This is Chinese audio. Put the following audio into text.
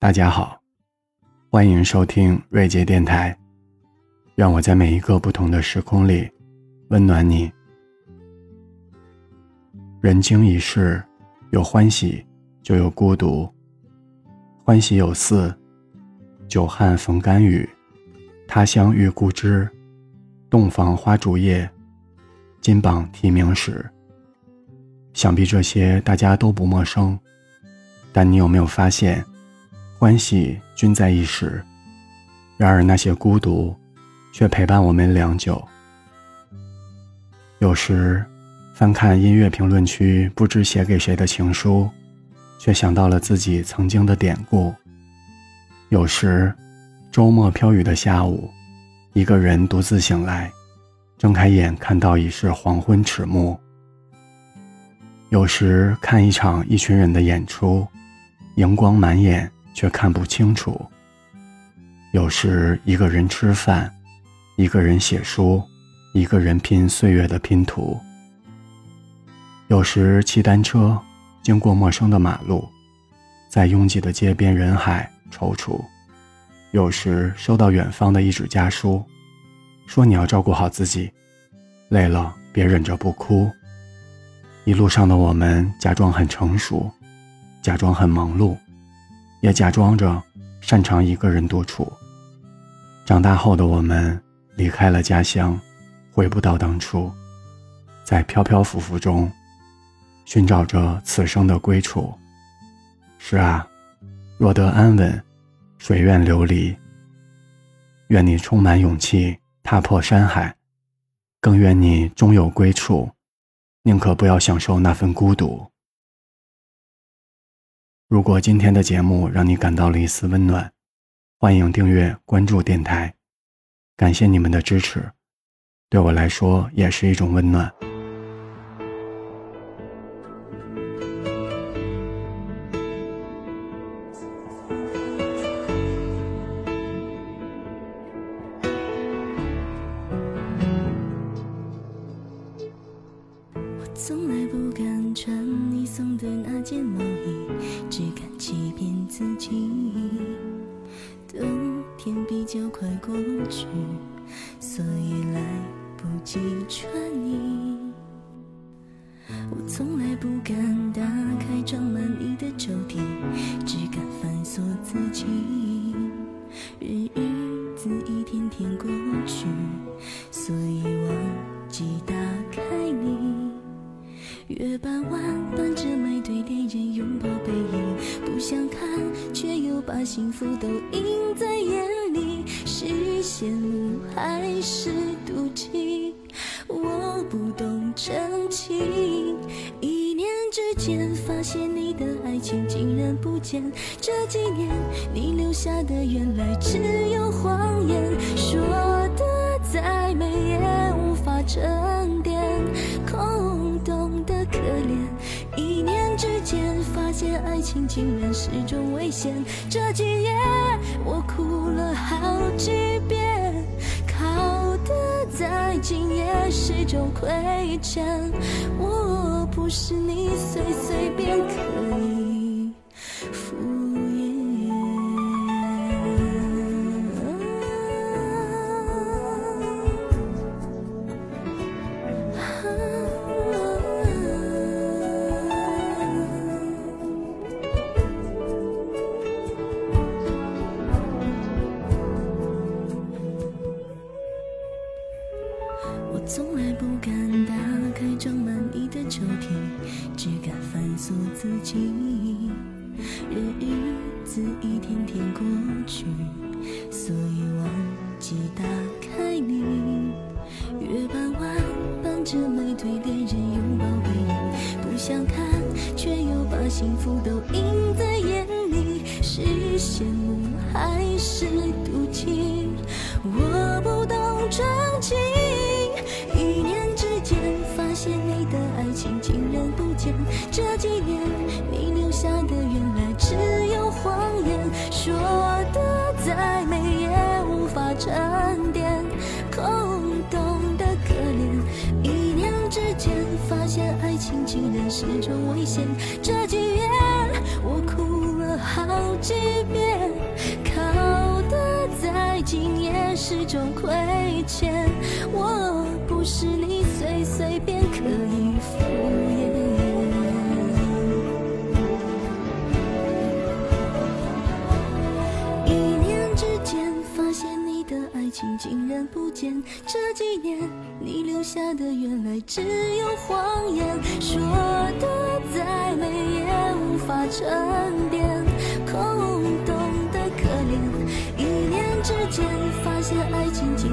大家好，欢迎收听瑞杰电台。让我在每一个不同的时空里温暖你。人经一世，有欢喜就有孤独。欢喜有四：久旱逢甘雨，他乡遇故知，洞房花烛夜，金榜题名时。想必这些大家都不陌生，但你有没有发现？欢喜均在一时，然而那些孤独，却陪伴我们良久。有时，翻看音乐评论区不知写给谁的情书，却想到了自己曾经的典故。有时，周末飘雨的下午，一个人独自醒来，睁开眼看到已是黄昏迟暮。有时，看一场一群人的演出，荧光满眼。却看不清楚。有时一个人吃饭，一个人写书，一个人拼岁月的拼图。有时骑单车经过陌生的马路，在拥挤的街边人海踌躇。有时收到远方的一纸家书，说你要照顾好自己，累了别忍着不哭。一路上的我们假装很成熟，假装很忙碌。也假装着擅长一个人独处。长大后的我们离开了家乡，回不到当初，在飘飘浮浮中寻找着此生的归处。是啊，若得安稳，谁愿流离？愿你充满勇气踏破山海，更愿你终有归处，宁可不要享受那份孤独。如果今天的节目让你感到了一丝温暖，欢迎订阅关注电台，感谢你们的支持，对我来说也是一种温暖。从来不敢穿你送的那件毛衣。只敢欺骗自己，冬天比较快过去，所以来不及穿你。我从来不敢打开装满你的抽屉，只敢反锁自己。日子一天天过去，所以忘记打开。月半弯，伴着美对恋人拥抱背影，不想看，却又把幸福都映在眼里，是羡慕还是妒忌？我不懂真情，一念之间发现你的爱情竟然不见，这几年你留下的原来只有谎言，说的再美也无法沉情竟然是种危险，这几夜我哭了好几遍，靠的再近也是种亏欠。我不是你随随便可以自己任。日子一天天过去，所以忘记打开你。月半弯，伴着美对恋人拥抱背影，不想看，却又把幸福都映在眼里，是羡慕还是妒忌？说的再美也无法沉淀空洞的可怜一念之间发现爱情竟然是种危险。这几夜我哭了好几遍靠的再近也是种亏欠。我不是你随随便可以竟然不见这几年你留下的原来只有谎言。说的再美也无法沉淀。空洞的可怜一念之间发现爱情仅